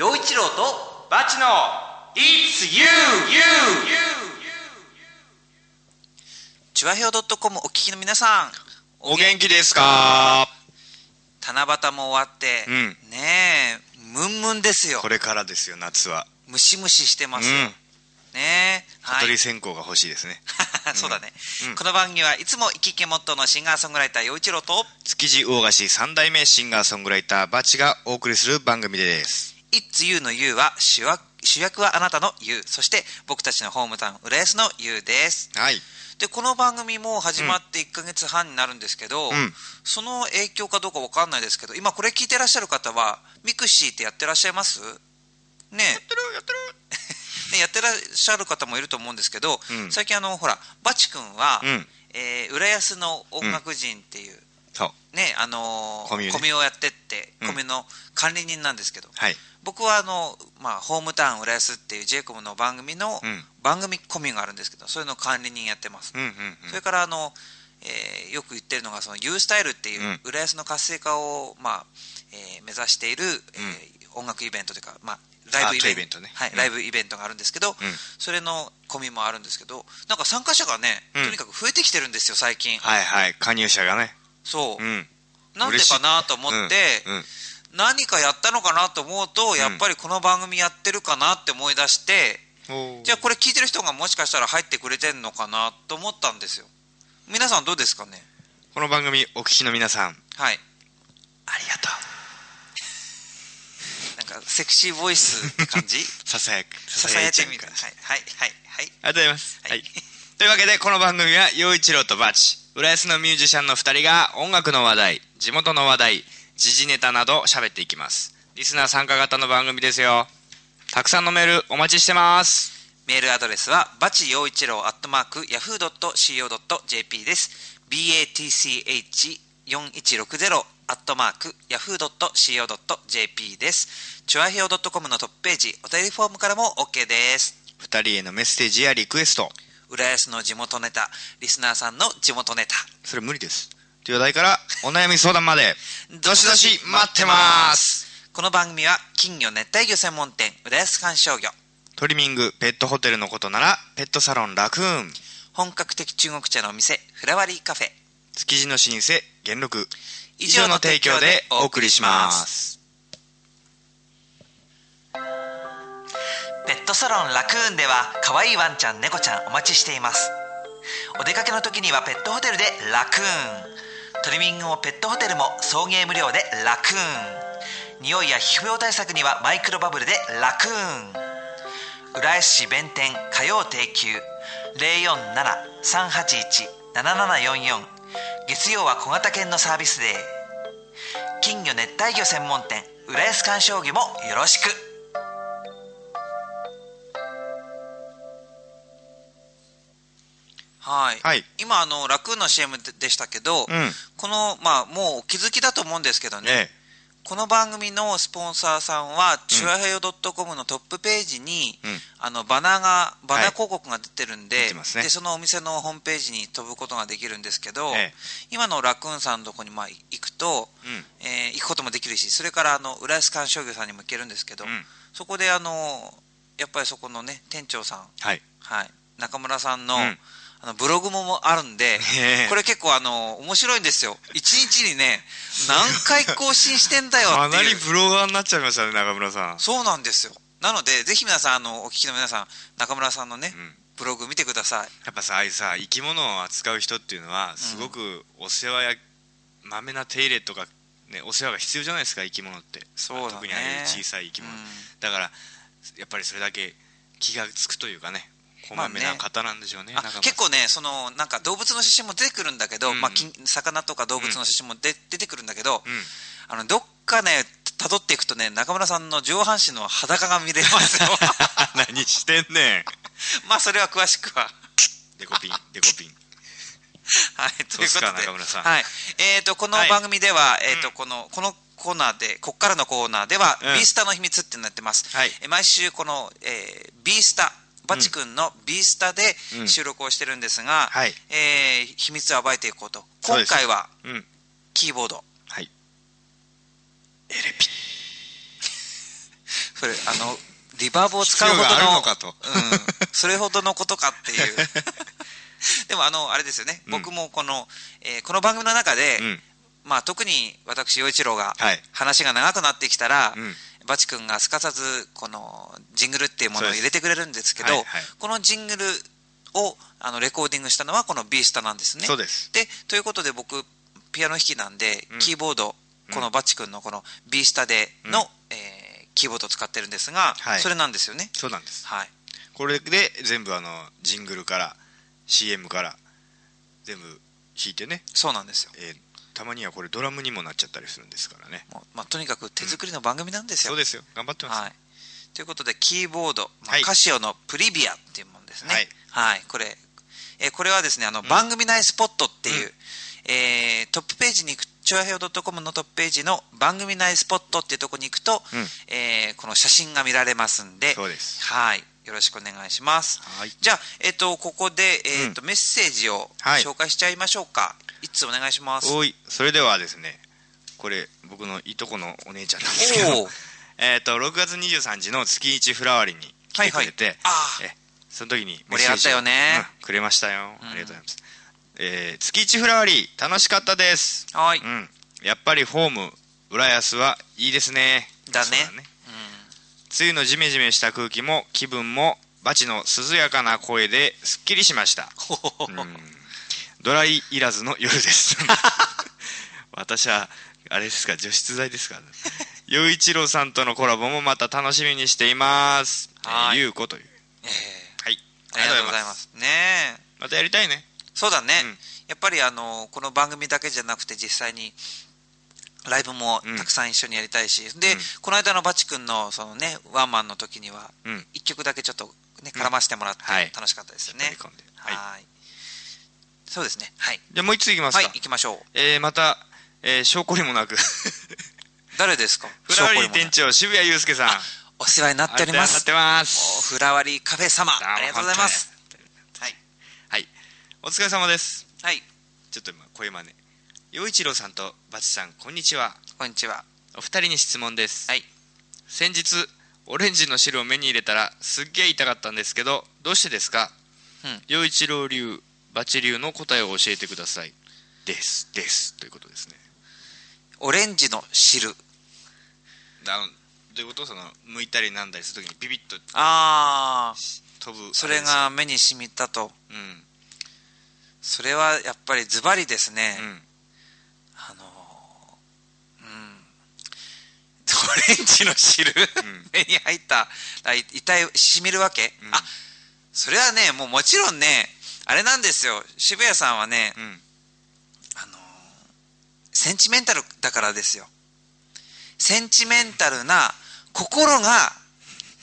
陽一郎とバチの It's you, you, チュアヘオ .com お聞きの皆さんお元気ですか七夕も終わって、うんねえムンムンですよこれからですよ、夏は。ムシムシしてます、うんねえはい蚊取り線香が欲しいですね。そうだね、うんこの番組はいつも生き生きモットーのシンガーソングライター陽一郎と築地大菓子三代目シンガーソングライター batch がお送りする番組です。「It's You」の You は主役主役はあなたの You そして僕たちのホームタウン浦安の You です。はい。でこの番組も始まって1ヶ月半になるんですけど、うん。その影響かどうか分かんないですけど今これ聞いてらっしゃる方は mixi ってやってらっしゃいます？ねやってるやってる。ねやってらっしゃる方もいると思うんですけど、うん。最近あのほら batch 君は、うん。えー浦安の音楽人っていう、そう。ねあのーコミュねをやってってうんコミュの管理人なんですけど、はい。僕はあの、まあ、ホームタウン浦安っていう j イコムの番組の、うん。番組コミュがあるんですけどそれの管理人やってます、うんうんそれからあの、えーよく言ってるのがその U スタイルっていう、うん。浦安の活性化を、まあえー目指している、えー音楽イベントというか、まあ、ライブイベント。ねはいうん。ライブイベントがあるんですけど、ん。それのコミもあるんですけどなんか参加者がね、うん。とにかく増えてきてるんですよ最近、はいはい。加入者がね。そう、うん。なんでかなと思って、うん。うん何かやったのかなと思うとやっぱりこの番組やってるかなって思い出して、おーじゃあこれ聞いてる人がもしかしたら入ってくれてんのかなと思ったんですよ。皆さんどうですかね？この番組お聞きの皆さん、はい。ありがとう。なんかセクシーボイスって感じ？ささやく。ささやいてみる。るはいはいはいはい。ありがとうございます。はい。はい。というわけで、この番組は、陽一郎とバチ、浦安のミュージシャンの二人が音楽の話題、地元の話題、時事ネタなど喋っていきます。リスナー参加型の番組ですよ。たくさんのメールお待ちしてます。メールアドレスはバチ陽一郎アットマークヤフー .co.jp です batch4160 アットマークヤフー .co.jp ですチュアヘオ .com のトップページお便りフォームからも OK です二人へのメッセージやリクエスト、浦安の地元ネタリスナーさんの地元ネタそれ無理です。という話題から、お悩み相談まで、どしどし待ってます。この番組は金魚熱帯魚専門店浦安観賞魚。トリミング、ペットホテルのことなら、ペットサロンラクーン、本格的中国茶のお店フラワリーカフェ。築地の老舗、元禄、以以上の提供でお送りします。ペットサロンラクーンでは可愛いワンちゃん猫ちゃんお待ちしています。お出かけの時にはペットホテルでラクーントリミングもペットホテルも送迎無料でラクーン。匂いや皮膚病対策にはマイクロバブルでラクーン。浦安市弁天火曜定休。047-381-7744月曜は小型犬のサービスデー。金魚熱帯魚専門店浦安観賞魚もよろしく。はい、はい。今あのラクーンの CM ででしたけど、うん。このまあもうお気づきだと思うんですけどね、ええ。この番組のスポンサーさんは、チュアヘヨ .com のトップページに、うん。あのバナーがバナー広告が出てるんで,、出てますね。でそのお店のホームページに飛ぶことができるんですけど、ええ。今のラクーンさんのとこにまあ行くと、うん。えー行くこともできるしそれからあの浦安観賞魚さんにも行けるんですけど、うん。そこであのやっぱりそこのね店長さん、はい。はい、中村さんの,、うんあのブログもあるんでこれ結構あの面白いんですよ。一日にね何回更新してんだよかなりっていう。ブロガーになっちゃいましたね、中村さん。そうなんですよ。なのでぜひ皆さんあのお聞きの皆さん中村さんのね、うん。ブログ見てください。やっぱさ、ああいうさ、生き物を扱う人っていうのは、すごくお世話や、まめな手入れとか、ね、お世話が必要じゃないですか、生き物って。そうだね。まあ特にああいう小さい生き物。うん。だから、やっぱりそれだけ気がつくというかね、こまめな方なんでしょうね。あ中村さん結構ねそのなんか動物の写真も出てくるんだけど、うん。まあ、金魚とか動物の写真もで、出てくるんだけど、うん。あのどっかね辿っていくとね中村さんの上半身の裸が見れますよ。何してんねん。まあそれは詳しくは。デコピン、デコピン。はい、ということで、中村さん。はい、えっ、と、このはい番組では、えっ、と、この、このコーナーで、こっからのコーナーでは、うん。ビースタの秘密ってなってます。はい。え毎週、この、えービースタ、バチ君のビースタでうん。収録をしてるんですが、はい。えー秘密を暴いていこうと。今回は、うん。キーボード。はい。エレピ。それあのリバーブを使うほどののかと。うん、それほどのことかっていう。でもあのあれですよね、うん。僕もこの、えーこの番組の中で、うん。まあ、特に私陽一郎がはい。話が長くなってきたら、うんバチ君がすかさずこのジングルっていうものを入れてくれるんですけどはいはい。このジングルをあのレコーディングしたのはこの B スタなんですね。そうです。でということで僕ピアノ弾きなんで、うん。キーボードうん。このバチ君のこの B スタでの、うん。えーキーボードを使ってるんですが、はい。それなんですよね。そうなんです。はい。これで全部あのジングルから CM から全部弾いてね、そうなんですよえーたまにはこれドラムにもなっちゃったりするんですからね。もうまあ、とにかく手作りの番組なんですよ、そうですよ。頑張ってます、はい、ということでキーボード、まあはい。カシオのプリビアっていうものですね。はい、これ、えーこれはですねあの、番組内スポットっていう、うん。えートップページに行くチョアヘオ .com のトップページの番組内スポットっていうところに行くと、うん。えーこの写真が見られますんでそうです。はい。よろしくお願いします。はい。じゃあ、えっとここで、えっとメッセージをはい。紹介しちゃいましょうか、い、つお願いします。おいそれではですねこれ僕のいとこのお姉ちゃんなんですけど えっと6月23日の月一フラワーリに来てくれて、はいはいえその時に盛り上がったよね。うんくれましたよ、うん。ありがとうございます、えー月一フラワーリ楽しかったです。はい、うん。やっぱりホーム浦安はいいですね。だね。そううん。梅雨のジメジメした空気も気分もバチの涼やかな声ですっきりしました。うんドライいらずの夜です。私はあれですか除湿剤ですか。陽一郎さんとのコラボもまた楽しみにしています。はい。ゆうこという。えー。はい。ありがとうございます。ねえ。またやりたいね。そうだね、うん。やっぱりあのこの番組だけじゃなくて実際にライブもたくさん一緒にやりたいし、で、うん。この間のバチ君のそのねワンマンの時にはうん。一曲だけちょっとね絡ませてもらってはい。楽しかったですよね、はいそうですね。はい。じゃあもう一ついきますか、はい行きましょう。えーまた、えー、証拠りもなく。誰ですか？フラワーリー店長渋谷祐介さん。お世話になっております。ありがとうござってまおす。フラワリーカフェ様ありがとうございます。はい。はい。お疲れ様です。はい。ちょっと今声真似。陽一郎さんとバチさんこんにちは。こんにちは。お二人に質問です、はい。先日オレンジの汁を目に入れたらすっげえ痛かったんですけどどうしてですか？うん。陽一郎流バチ流の答えを教えてください。です。です。ということですね。オレンジの汁。だどういうこと？その剥いたりなんだりするときにビビッとああ飛ぶそれが目に染みたと。うん。それはやっぱりズバリですね、うん。あのーうん。オレンジの汁、ん。目に入ったらい痛いしみるわけ、うん。あそれはねもうもちろんねあれなんですよ。渋谷さんはね、うん。あのーセンチメンタルだからですよ。センチメンタルな心が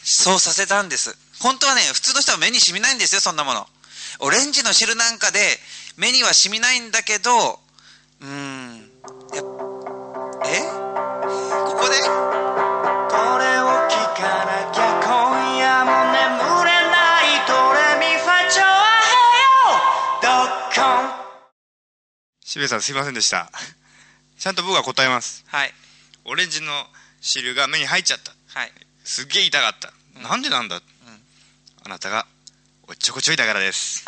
そうさせたんです。本当はね普通の人は目に染みないんですよそんなもの。オレンジの汁なんかで目には染みないんだけどうーんやえ？ここで？これを聞かなきゃ渋谷さんすいませんでした。ちゃんと僕が答えます。はい。オレンジの汁が目に入っちゃった。はい。すっげえ痛かった、なんでなんだ、あなたがおっちょこちょいだからです。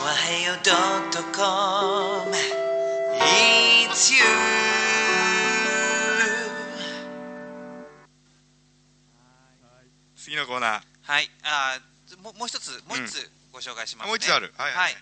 おはよう .com It's you 次のコーナーはいあーももう一つもう一つご紹介します、ね。あもう一つある。はいはいはい。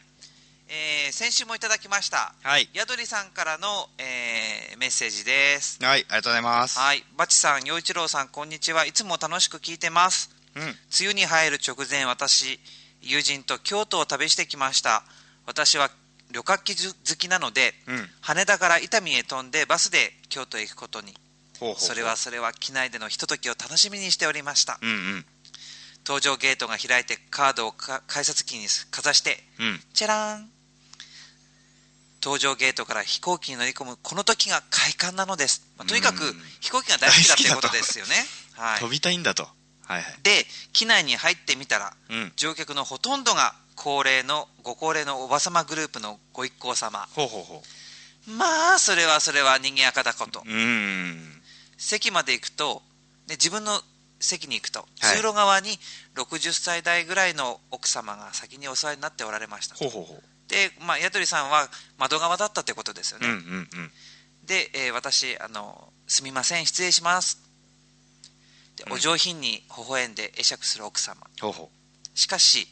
えー先週もいただきました。はい。やどりさんからの、えーメッセージです。はいありがとうございます。はい。バチさん陽一郎さんこんにちは。いつも楽しく聞いてます。うん。梅雨に入る直前私友人と京都を旅してきました。私は旅客機好きなので、うん。羽田から伊丹へ飛んでバスで京都へ行くことに。ほうほうほう。それはそれは機内でのひとときを楽しみにしておりました。うんうん搭乗ゲートが開いてカードをか改札機にかざしてうん。チャラーン。搭乗ゲートから飛行機に乗り込むこの時が快感なのです、まあとにかくうん。飛行機が大好きだということですよね、はい。飛、びたいんだと。はいはい。で機内に入ってみたらうん。乗客のほとんどが高齢のご高齢のおばさまグループのご一行様。ほうほうほまあそれはそれは賑やかだこと。うん。席まで行くとで自分の席に行くと、はい。通路側に60歳代ぐらいの奥様が先にお世話になっておられましたほうほうほう。で、まあ、宿りさんは窓側だったということですよね、うんうんうん。で、えー私あの「すみません失礼します」でうん。お上品に微笑んで会釈する奥様。しかし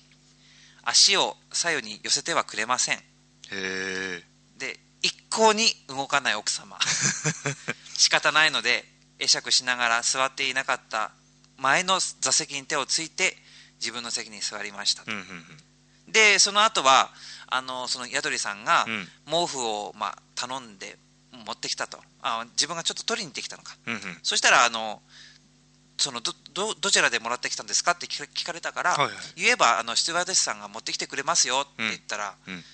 足を左右に寄せてはくれません。うへえで一向に動かない奥様。仕方ないので会釈しながら座っていなかった前の座席に手をついて自分の席に座りました、うんうんでその後はあのその宿りさんがうん。毛布を、まあ、頼んで持ってきたと。あ自分がちょっと取りに行ってきたのか。うんうん。そしたらあのそのどどどちらでもらってきたんですかって聞か聞かれたから、はいはい。言えばあのスチュワーデスさんが持ってきてくれますよって言ったら、うんうん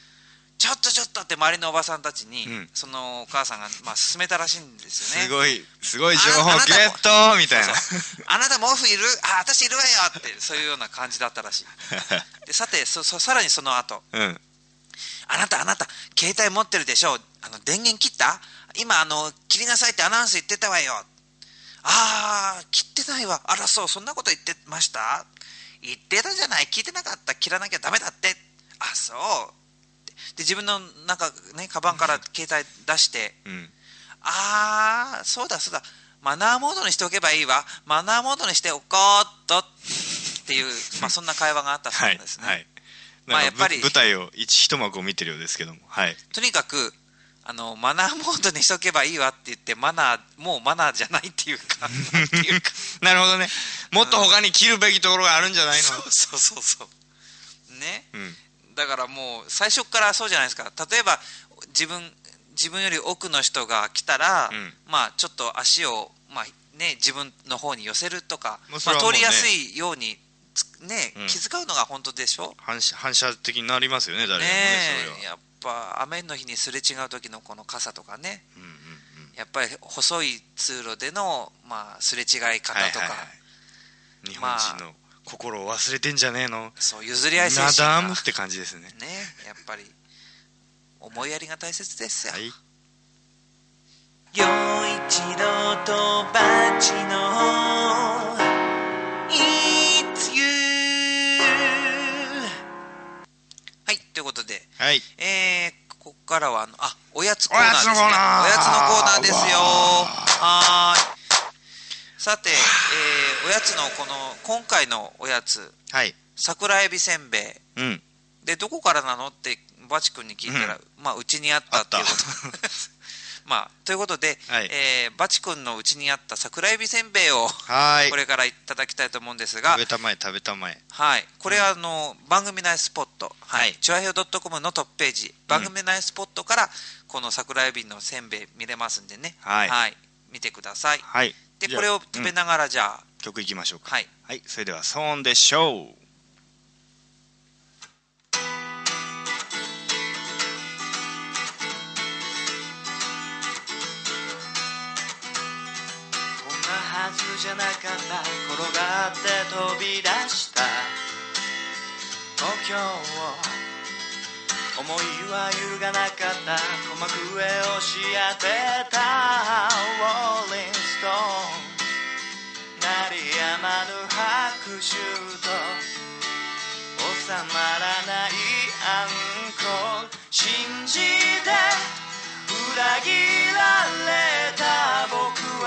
ちょっとちょっとって周りのおばさんたちに、うん。そのお母さんが、まあ、勧めたらしいんですよね。すごいすごい情報ゲットみたいな。あなた毛布いる？あ私いるわよってそういうような感じだったらしい。でさてそそさらにその後。うん。あなたあなた携帯持ってるでしょ？あの電源切った？今あの切りなさいってアナウンス言ってたわよ。ああ切ってないわ。あらそうそんなこと言ってました？言ってたじゃない。聞いてなかった。切らなきゃダメだって。あそう。で自分のなんかねカバンから携帯出して、うん。ああそうだそうだ。マナーモードにしておけばいいわ。マナーモードにしておこうっとっていう、まあ、そんな会話があったそうはいですね、はいまあやっぱり舞台を一一幕を見てるようですけども。はい。とにかくあのマナーモードにしとけばいいわって言ってマナーもうマナーじゃないっていうかなんていうか。なるほどね。もっと他に切るべきところがあるんじゃないの？そうそうそうそう。ね。うんだからもう最初からそうじゃないですか。例えば自分自分より奥の人が来たら、うん。まあちょっと足を、まあね、自分の方に寄せるとか、まあ、通りやすいようにつね、うん。気遣うのが本当でしょ？反射反射的になりますよね誰でもねねえやっぱ雨の日にすれ違う時のこの傘とかね。うんうんうん。やっぱり細い通路での、まあ、すれ違い方とか、はいはいはい。日本人の心を忘れてんじゃねえの？そう譲り合い精ナ神が。ダムって感じですね。ねやっぱり。思いやりが大切ですよ、はい。陽一郎とバチの It's you はいということで。はい。えー、ここからはあのあおやつコーナーですね。おやつのコーナー。おやつのコーナーですよ。わはーい。さて、えーおやつのこの今回のおやつはい。桜エビせんべい。うん。でどこからなのってバチ君に聞いたら、まあうちにあったっていうこと。まあということで、はい。えーバチ君のうちにあった桜エビせんべいをはい。これからいただきたいと思うんですが、食べたまえ食べたまえ。はい、これはあの、番組内スポット、はい、チュアヘオ .com のトップページ、番組内スポットから、この桜エビのせんべい見れますんでね、はい。見てください。はい。で、これを食べながら、じゃあ、曲いきましょうか。はい、はいそれでは騒音でしょうこんなはずじゃなかった。転がって飛び出した。東京を。思いは揺るがなかった。鼓膜上をし当てた。ローリングストーン鳴りやまぬ拍手と収まらないアンコール。信じて裏切られた僕は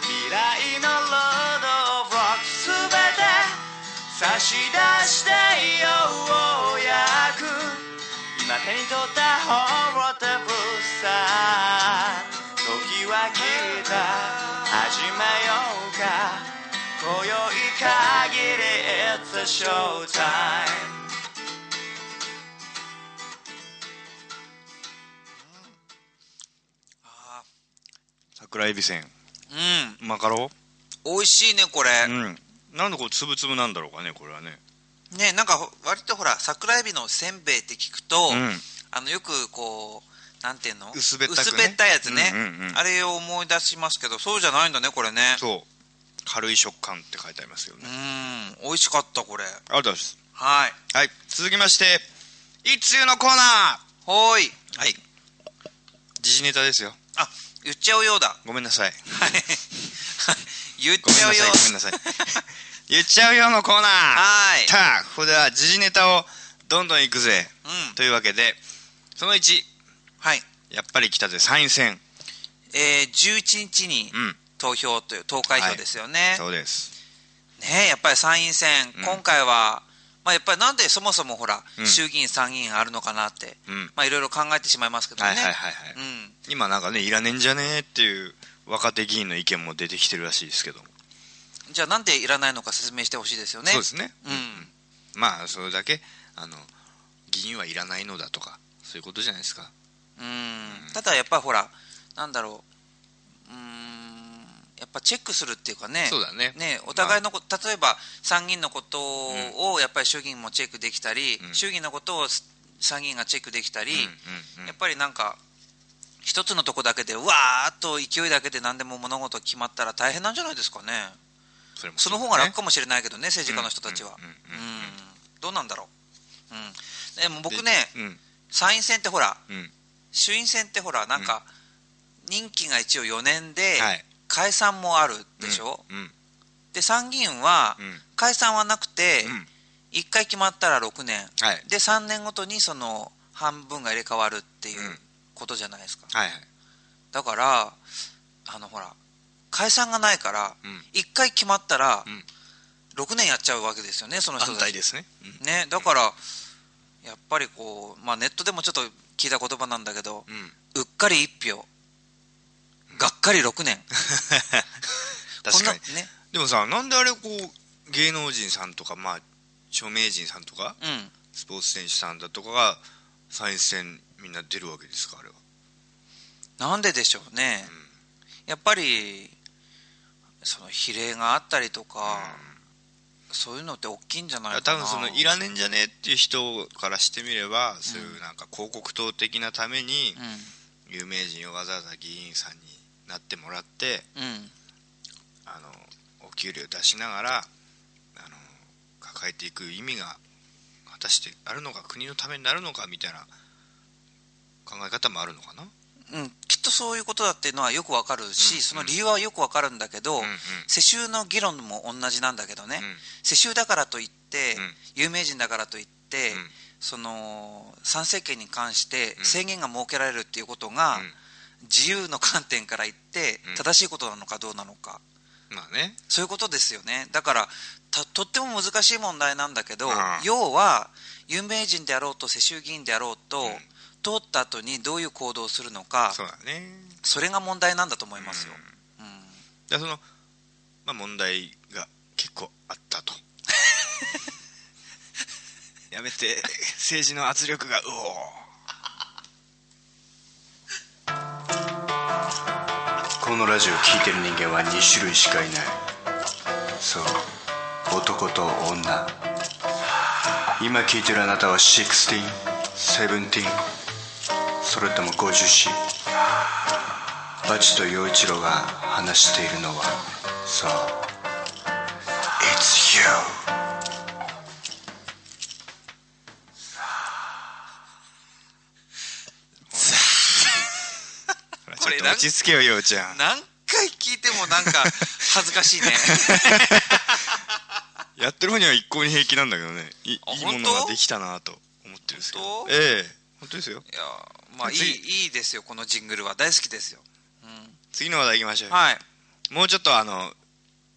未来のロード・オブ・ロックすべて差し出してようやく。今手に取ったり It's a show time あ桜エビせん。ーうん、マカロ？美味しいね、これ。うん。なんでこうつぶつぶなんだろうかねこれはね。ね、なんか、割とほら、桜エビのせんべいって聞くと、うん。あの、よくこう、なんていうの？薄べったくね。薄べったいやつね、うんうんうん。あれを思い出しますけど、そうじゃないんだね、これね。そう軽い食感って書いてありますよね。うん、美味しかった、これ。ありがとうございます。はい。はい。続きまして一通のコーナほーい。ーはい。時事ネタですよ。あ、言っちゃうようだ。ごめんなさい。はい。言っごめんなちゃうよさいごめんなさい。言っちゃうよのコーナー。はい。さあここでは時事ネタをどんどんいくぜ。うん。というわけでその1はい。やっぱり来たぜ。参院選えー、11日にうん投票という投開票ですよね、そうです。ねやっぱり参院選、うん。今回は、まあ、やっぱりなんでそもそもほら、うん。衆議院、参議院あるのかなって、うん。まあ、いろいろ考えてしまいますけどね、はいはいはいはい、うん、今なんかねいらねえんじゃねえっていう若手議員の意見も出てきてるらしいですけども、じゃあ、なんでいらないのか説明してほしいですよね。そうですね。うん。まあそれだけあの議員はいらないのだとかそういうことじゃないですか。うん。ただやっぱりほら、なんだろう、やっぱチェックするっていうかね、そうだね。ねお互いのこと、例えば参議院のことをやっぱり衆議院もチェックできたり、うん。衆議院のことを参議院がチェックできたり、うんうんうん。やっぱりなんか、一つのとこだけで、うわーっと勢いだけで何でも物事決まったら大変なんじゃないですかね、それもその方が楽かもしれないけどね、政治家の人たちは。どうなんだろう。うん、でも僕ね、うん。参院選ってほら、うん。衆院選ってほら、なんか、任期が一応4年で、はい解散もあるでしょ、うん。で参議院はうん。解散はなくて、うん。1回決まったら6年、はい。で3年ごとにその半分が入れ替わるっていううん。ことじゃないですか、はいはい。だからあのほら解散がないからうん。1回決まったらうん。6年やっちゃうわけですよねその人ですね、うん。ねだからやっぱりこう、まあ、ネットでもちょっと聞いた言葉なんだけどうん、うっかり1票がっかり6年。確かに。ね。でもさなんであれこう芸能人さんとかまあ著名人さんとかうん。スポーツ選手さんだとかが参院選みんな出るわけですかあれは、なんででしょうね。やっぱりその比例があったりとか、そういうのって大きいんじゃないかな。多分そのいらねえんじゃねえっていう人からしてみれば、そういうなんか広告塔的なためにう有名人をわざわざ議員さんになってもらってんうん。あのお給料出しながらあの抱えていく意味が果たしてあるのか国のためになるのかみたいな考え方もあるのかな、うん、きっとそういうことだっていうのはよくわかるし、うん。その理由はよくわかるんだけど、うんうん。世襲の議論も同じなんだけどね、うん。世襲だからといって、うん。有名人だからといって、うん。その参政権に関してうん。制限が設けられるっていうことが、うん自由の観点から言ってうん。正しいことなのかどうなのか、まあね。そういうことですよね。だからたとっても難しい問題なんだけど、うん。要は有名人であろうと世襲議員であろうと、うん。通った後にどういう行動をするのかそうだね。それが問題なんだと思いますよ、うん。でその、まあ、問題が結構あったと。やめて政治の圧力がうおこのラジオ聴いてる人間は2種類しかいないそう男と女今聞いてるあなたは 16?17? それとも 50C? バチと陽一郎が話しているのはそう It's you 落ち着けよようちゃん。何回聞いてもなんか恥ずかしいね。やってる方には一向に平気なんだけどね。いいいものができたなと思ってるんですけど。ええ本当ですよ。いやまあいい次。いいですよこのジングルは。大好きですよ、うん、次の話題いきましょうよ。はい。もうちょっとあの、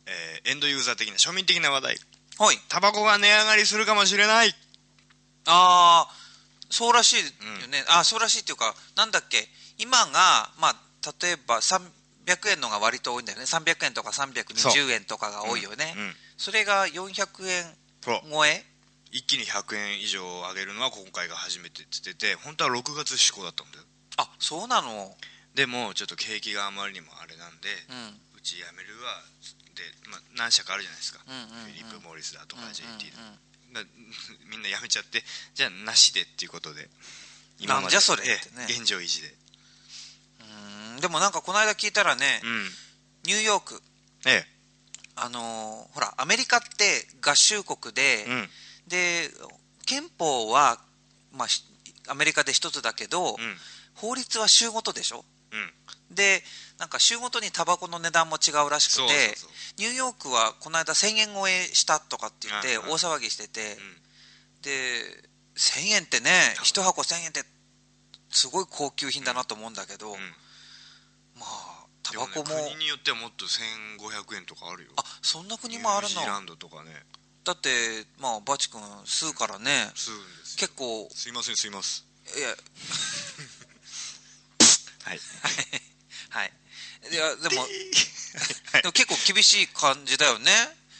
えーエンドユーザー的な庶民的な話題。はい。タバコが値上がりするかもしれない。ああそうらしいよね、あそうらしいっていうかなんだっけ。今がまあ例えば300円のが割と多いんだよね。300円とか320円とかが多いよね。うん。それが400円超え？一気に100円以上上げるのは今回が初めてって言ってて本当は6月施行だったんだよ。あそうなの？でもちょっと景気があまりにもあれなんで、ううんちやめるわで、まあ、何社かあるじゃないですか、うんうんうん。フィリップ・モーリスだとかうん JT だ,、うんうんみんなやめちゃってじゃあなしでっていうことでなんじゃそれね。ええ。現状維持で。うんでもなんかこの間聞いたらね、うん。ニューヨークえあのーほらアメリカって合衆国で、えうん。で憲法は、まあ、しアメリカで一つだけど、うん。法律は州ごとでしょ？うん。でなんか週ごとにタバコの値段も違うらしくてニューヨークはこの間1000円超えしたとかって言って大騒ぎしてて、ん。で1000円ってね1箱1000円ってすごい高級品だなと思うんだけど、うんまあタバコも。国によってはもっと1500円とかあるよ。あそんな国もあるの？ニュージーランドとかね。だってまあバチ君吸うからね。するんですよ。結構。すいませんすいます。いや。はい。はい。い。やでもはい。でも結構厳しい感じだよね。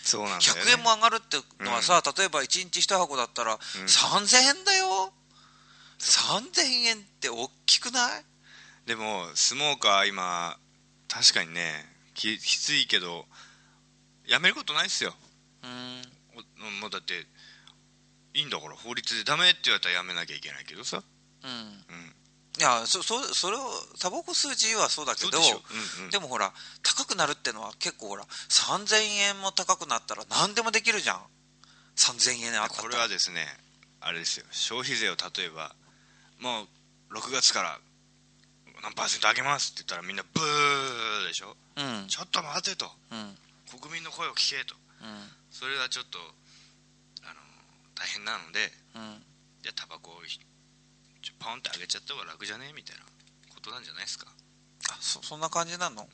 そうなんだよ、ね、100円も上がるってのはさ、例えば1日1箱だったら3000円だよ。3000円って大きくない？でもスモーカー今確かにねききついけどやめることないっすよ。うん。おもうだっていいんだから法律でダメって言われたらやめなきゃいけないけどさ。うん。うん。いやそそそれをタバコ吸う自由はそうだけどそうんうん、でもほら高くなるってのは結構ほら3000円も高くなったら何でもできるじゃん。3000円あったら。これはですねあれですよ。消費税を例えばもう6月から何パーセント上げます？って言ったらみんなブーでしょ？うんちょっと待てと。うん国民の声を聞けと。うん。それはちょっとあの大変なのでうんじゃあタバコをひちょポンって上げちゃった方が楽じゃね？みたいなことなんじゃないですか。あそそんな感じなの？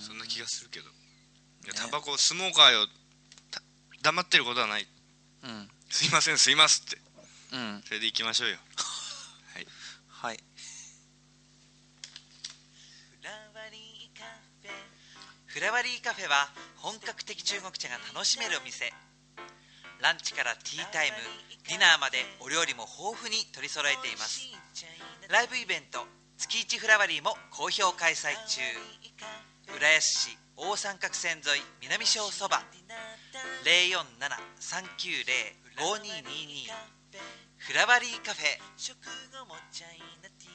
そんな気がするけど。いやね。タバコスモーカーよた黙ってることはない。うんすいませんすいますって。うん。それで行きましょうよ。はい。はいフラワリーカフェは本格的中国茶が楽しめるお店。ランチからティータイムディナーまでお料理も豊富に取り揃えています。ライブイベント月一フラワリーも好評開催中。浦安市大三角線沿い南小そば。047-390-5222フラワリーカフェ。食後もチャイナティー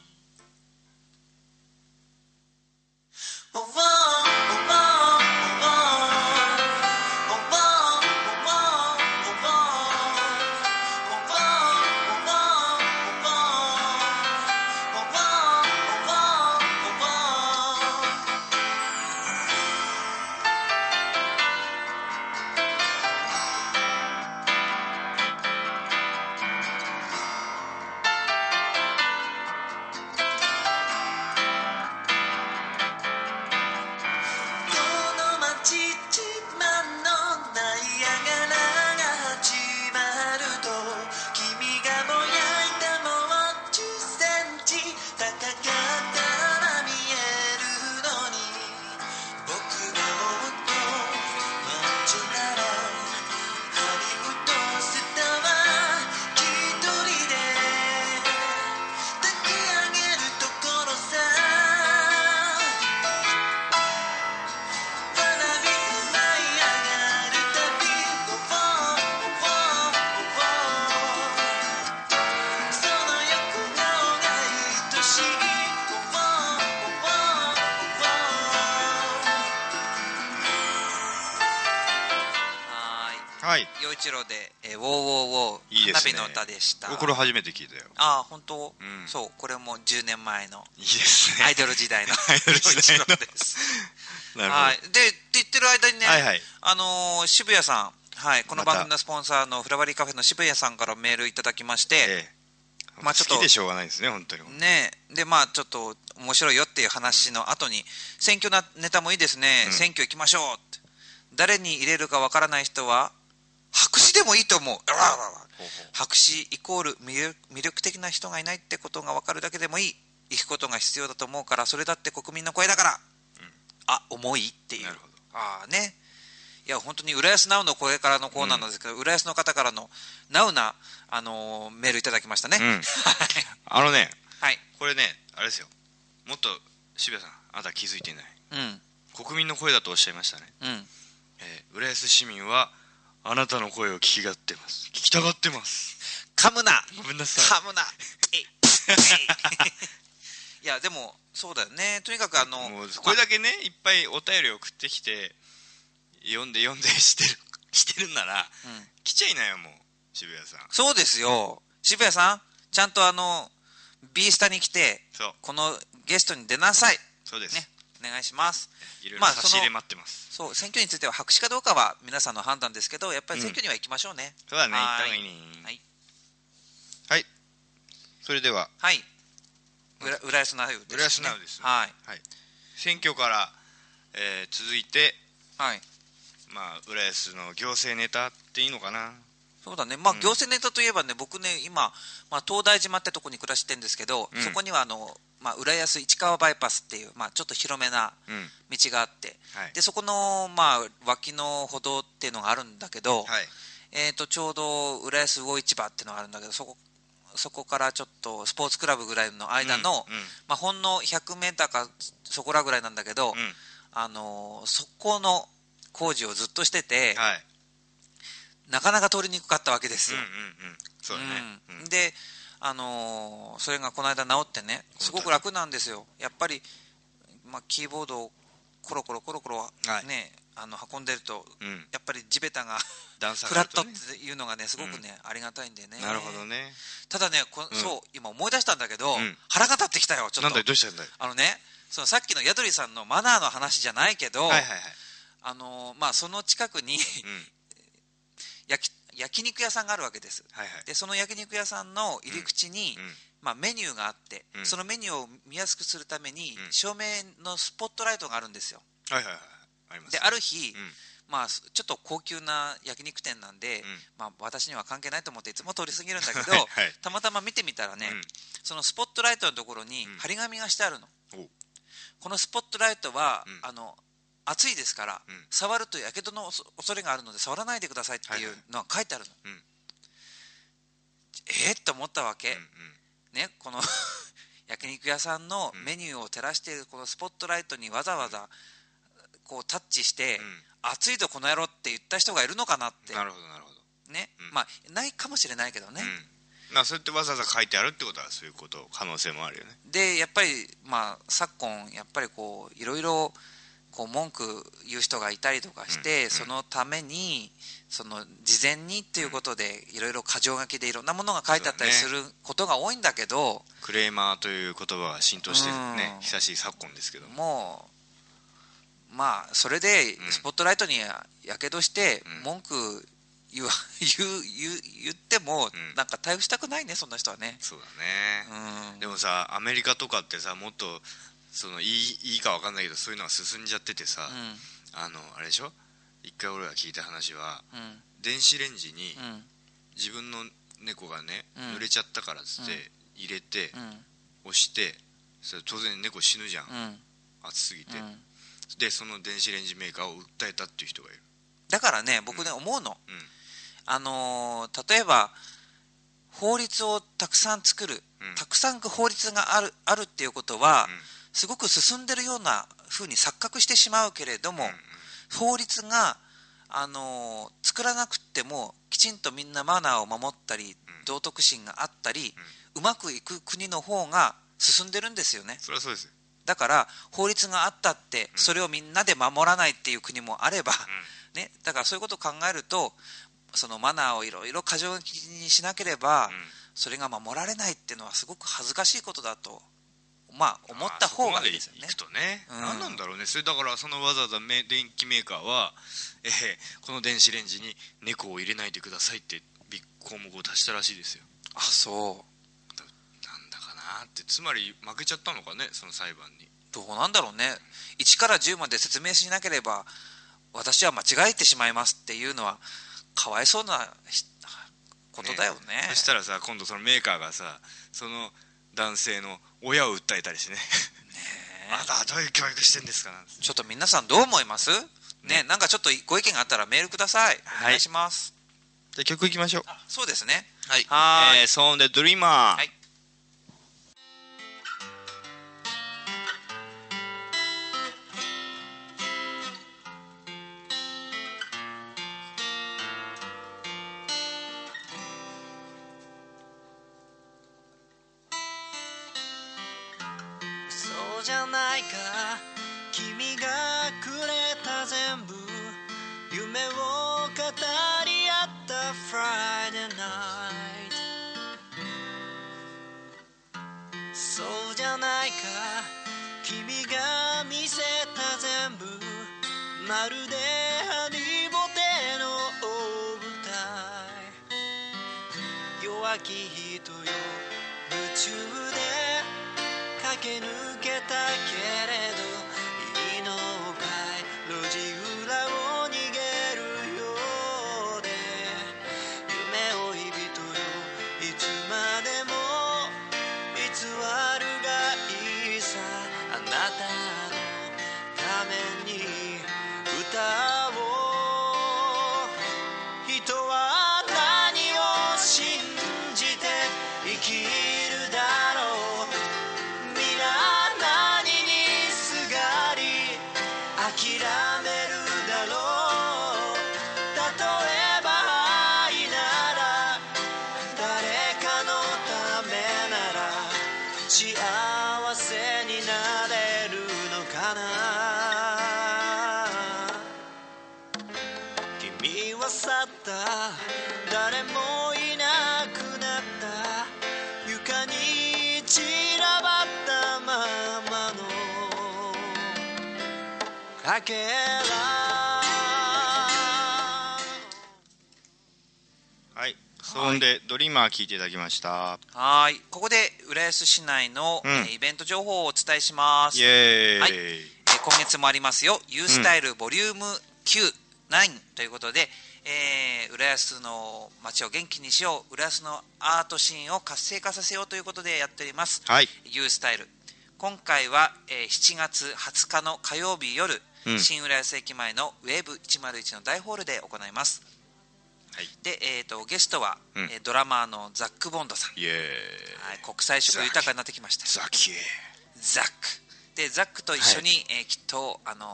いいでした。これ初めて聞いたよ。ああ本当、うん。そうこれも10年前のいいですね。アイドル時代の アイドル時代の。です。なるほど。はい。でって言ってる間にね、はいはい。あのー渋谷さんはいこの番組のスポンサーのフラワリーカフェの渋谷さんからメールいただきまして、ええ。まあちょっと好きでしょうがないですね本当に。ねでまあちょっと面白いよっていう話の後に選挙なネタもいいですね、うん。選挙行きましょうって。誰に入れるかわからない人は白紙でもいいと思う。白紙イコール魅力的な人がいないってことが分かるだけでもいい。行くことが必要だと思うからそれだって国民の声だから、あ重いっていう。ああね。いや本当に浦安ナウの声からのコーナーなんですけど、浦安の方からのナウな、あのーメールいただきましたね、うん。あのねはい。これねあれですよ。もっと渋谷さんあなた気づいていない。うん。国民の声だとおっしゃいましたね、うん。えー浦安市民はあなたの声を聞きがってます。聞きたがってます。噛むな。ごめんなさい。噛むな。え いやでもそうだよね。とにかくあのこれだけねいっぱいお便り送ってきて読んで読んでしてる してるんなら、うん。来ちゃいなよもう。渋谷さん。そうですよ。渋谷さんちゃんとあの B スタに来てこのゲストに出なさい。そうです、ねお願いします。いろいろまあ差し入れ待ってます、そう選挙については白紙かどうかは皆さんの判断ですけどやっぱり選挙には行きましょうね、そうだね。行はーいった方がいいね。はい。はい。それでは。はい。浦浦安ナウです、ね、浦安ナウですはい。選挙から、えー続いてはい。まあ浦安の行政ネタっていいのかな。そうだね、まあうん。行政ネタといえばね、僕ね、今、まあ、東大島ってとこに暮らしてるんですけど、うん。そこにはあの、まあ、浦安市川バイパスっていう、まあ、ちょっと広めなうん。道があって、はい。でそこの、まあ、脇の歩道っていうのがあるんだけど、はい。えー、とちょうど浦安魚市場っていうのがあるんだけど、そこそこからちょっとスポーツクラブぐらいの間の、うん。うん。まあ、ほんの100メーターかそこらぐらいなんだけど、うん。あのーそこの工事をずっとしてて、はい。なかなか通りにくかったわけですよ。うんうんうん。そうだね、うん。うん。で、あのーそれがこの間治ってねすごく楽なんですよ。やっぱり、まあ、キーボードをコロコロコロコロはい。ね、あの運んでるとうん。やっぱり地べたがフラットっていうのがねすごくね、ありがたいんでね。なるほどね。ただねこ、うん。そう今思い出したんだけど、うん。腹が立ってきたよちょなんだっとよどうしたんだよあのねそのさっきのヤドリさんのマナーの話じゃないけど、はいはいはい。あのーまあ、その近くにうん。焼き焼肉屋さんがあるわけです。はいはい。でその焼肉屋さんの入り口に、うん。まあ、メニューがあって、うん。そのメニューを見やすくするために、うん。照明のスポットライトがあるんですよ。はいはいはいありますである日、うん。まあ、ちょっと高級な焼肉店なんで、ん。まあ、私には関係ないと思っていつも通り過ぎるんだけどはいはい。たまたま見てみたらね、うん。そのスポットライトのところにうん。張り紙がしてあるの、おう。このスポットライトは、うん。あの熱いですから、うん。触るとやけどの恐恐れがあるので触らないでくださいっていうのが書いてあるの、うん。えー、って思ったわけ、うんね、この 焼肉屋さんのうん。メニューを照らしているこのスポットライトにわざわざこうタッチして、うん。熱いとこの野郎って言った人がいるのかなって。なるほどなるほど。ね、うん。まあないかもしれないけどね、うん。まあそうやってわざわざ書いてあるってことはそういうこと可能性もあるよね。でやっぱりまあ昨今やっぱりこういろいろこう文句言う人がいたりとかして、うんそのためにその事前にっていうことでいろいろ箇条書きでいろんなものが書いてあったりすることが多いんだけど、クレーマーという言葉が浸透してねうん。久しい昨今ですけども。もうまあそれでうん。スポットライトにやけどしてうん。文句言わ 言う言う言ってもうん。なんか対応したくないねそんな人はね。そうだね。うん。でもさアメリカとかってさもっとそのいいいいか分かんないけどそういうのが進んじゃっててさ、あのあれでしょ？一回俺が聞いた話はうん。うん電子レンジにうん。自分の猫がね、うん。濡れちゃったからっつって、うん。入れてうん。押してそれ当然猫死ぬじゃん、うん。熱すぎて、うん。でその電子レンジメーカーを訴えたっていう人がいる。だからね僕ね思うの。うん。あのー例えば法律をたくさん作るうん。たくさん法律があるあるっていうことはうんすごく進んでるような風に錯覚してしまうけれども、うん法律が、あのー作らなくってもきちんとみんなマナーを守ったり、道徳心があったり、うまくいく国の方が進んでるんですよね。それはそうですよ、だから法律があったってそれをみんなで守らないっていう国もあれば、ね、だからそういうことを考えるとそのマナーをいろいろ過剰気にしなければ、うん。それが守られないっていうのはすごく恥ずかしいことだと、まあ、思った方がいいですよね。とね、うん。何なんだろうね。それだからそのわざわざめ電気メーカーは、えーこの電子レンジに猫を入れないでくださいってビッ項目を足したらしいですよ。あそう。なんだかなって。つまり負けちゃったのかねその裁判に。どうなんだろうね。1から10まで説明しなければ私は間違えてしまいますっていうのはかわいそうなひことだよね。そしたらさ今度そのメーカーがさその男性の親を訴えたりしてね。ねあなたはどういう教育してんですかちょっと皆さんどう思います？ねなんかちょっとご意見があったらメールください。お願いします、じゃあ曲いきましょう。あそうですね。はい。はーい。えー、ソーンでドリーマー、はいまるでハリボテの大舞台。弱き日散らばったままのかけらはい。そんで、ドリーマー聞いていただきました。はい。ここで浦安市内の、うん。えーイベント情報をお伝えします。イエーイ、はい。えー今月もありますよ「ユースタイルボリューム9、9ということで、えー浦安の街を元気にしよう浦安のアートシーンを活性化させようということでやっております、はい。ユースタイル。今回は、えー7月20日の火曜日夜、うん。新浦安駅前のウェーブ101の大ホールで行います。はい。で、えー、とゲストは、うん。えードラマーのザック・ボンドさん、はい、国際色豊かになってきました。ザキザックでザックと一緒に、えーきっと、あの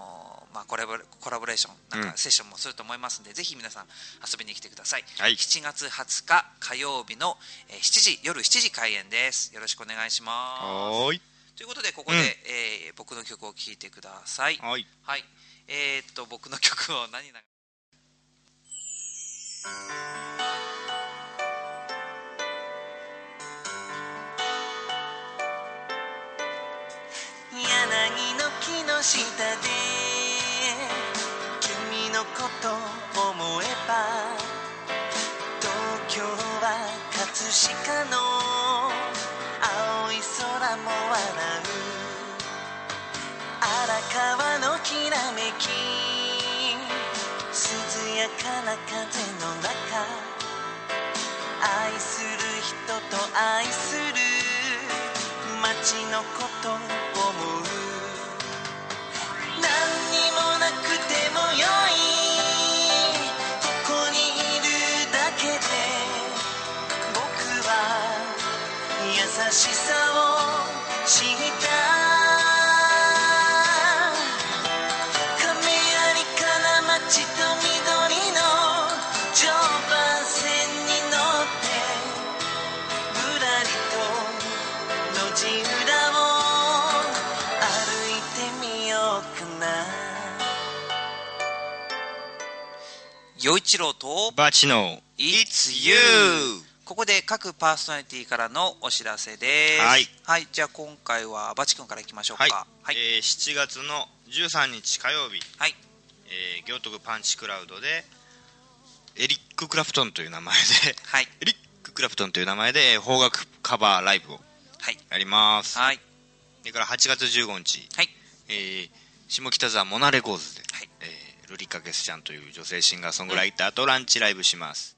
ーまあ、コラボコラボレーションなんうん。かセッションもすると思いますので、ぜひ皆さん遊びに来てください、はい。7月20日火曜日の、えー7時夜7時開演です。よろしくお願いします。ということでここで、うん。えー僕の曲を聴いてください。はい。はい。えー、っと僕の曲を何下で君のこと思えば東京は葛飾の青い空も笑う。荒川のきらめき涼やかな風の中愛する人と愛する街のこと。陽一郎とバチの It's You ここで各パーソナリティからのお知らせですはい、じゃあ今回はバチ君からいきましょうかはい、はい、えー7月の13日火曜日、はいえー、行徳パンチクラウドでエリック・クラプトンという名前ではいエリック・クラプトンという名前でえー邦楽カバーライブをはいやります。はいそれから8月15日、はいえー下北沢モナレコーズで、はい。えールリカ・ゲスちゃんという女性シンガーソングライターとランチライブします、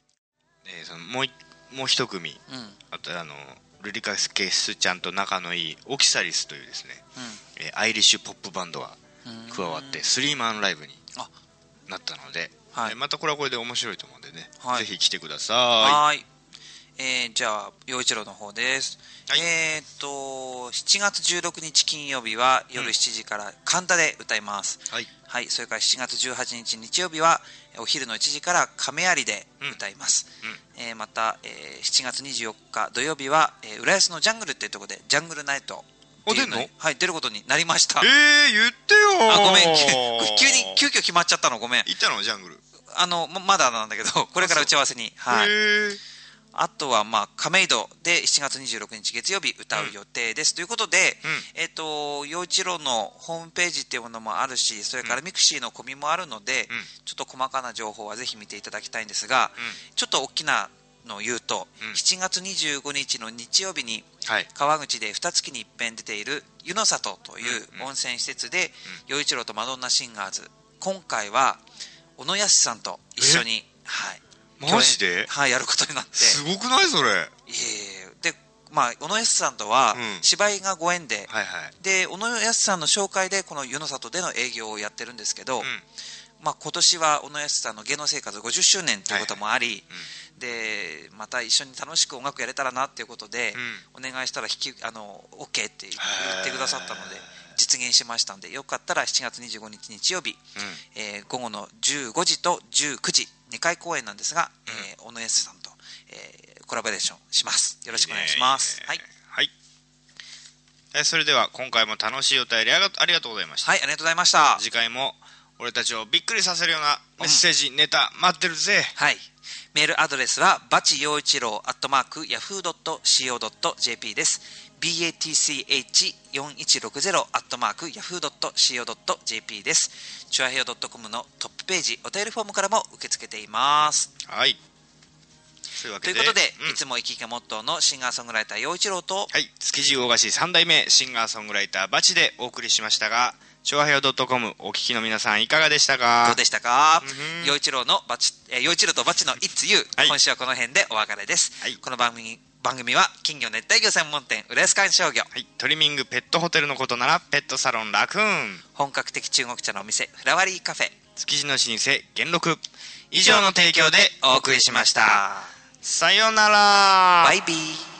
えーそのもういもう一組うん。あとあのルリカ・ゲスちゃんと仲のいいオキサリスというですね、えーアイリッシュポップバンドがうん。加わってスリーマンライブにあ。なったので、はい。えーまたこれはこれで面白いと思うんでね、はい。ぜひ来てくださはーいえーじゃあ陽一郎の方です、はい。えーっと7月16日金曜日は夜うん。7時から神田で歌います、いはい。はい、それから7月18日日曜日はお昼の1時から亀有で歌います、えーまた、えー7月24日土曜日は、えー浦安のジャングルっていうところでジャングルナイト出んの？はい出ることになりました。えー、言ってよあごめん。急 急に急遽決まっちゃったの。ごめん。行ったの？ジャングル。あのままだなんだけどこれから打ち合わせに。はいあとは、まあ、亀戸で7月26日月曜日歌う予定です。ということで、うん。えっ、と、洋一郎のホームページっていうものもあるし、それから mixi のコミュもあるので、うん。ちょっと細かな情報はぜひ見ていただきたいんですが、ちょっと大きなのを言うと、うん。7月25日の日曜日にはい。川口で二月に一遍出ている湯の里といううんうん。温泉施設で洋一郎とマドンナシンガーズ。今回は小野康さんと一緒に、はい、マジで？はい、やることになって。すごくないそれ。はいいえ。で、まあ、小野康さんとはうん。芝居がご縁で、はいで小野康さんの紹介でこの湯の里での営業をやってるんですけど、うん。まあ、今年は小野康さんの芸能生活50周年ということもあり、でまた一緒に楽しく音楽やれたらなっていうことで、お願いしたら引きあの OK って言ってくださったので実現しましたんでよかったら7月25日日曜日、えー午後の15時と19時2回公演なんですが、えー小野康さんと、えーコラボレーションします。よろしくお願いします。はい、はい。えそれでは今回も楽しいお便りありがとうございました。はい、ありがとうございました。次回も俺たちをびっくりさせるようなメッセージ、ネタ待ってるぜ。はい。メールアドレスは、バチ陽一郎アットマーク、ヤフー .co.jp です。Batch4160 アットマーク、ヤフー .co.jp です。チュアヘヨ .com のトップページ、お便りフォームからも受け付けています。はい。そういうということで、うん。いつも生き生きがモットーのシンガーソングライター陽一郎と、はい。築地大菓子3代目シンガーソングライターバチでお送りしましたが調和平洋 .com お聞きの皆さんいかがでしたか？どうでしたか？うん。陽一郎のバチ、えー陽一郎とバチの It's You、はい。今週はこの辺でお別れです。はい。この番組番組は金魚熱帯魚専門店浦安観賞魚はい、トリミングペットホテルのことならペットサロンラクーン。本格的中国茶のお店フラワリーカフェ。築地の老舗元禄。以上の提供でお送りしました。さようなら。バイビー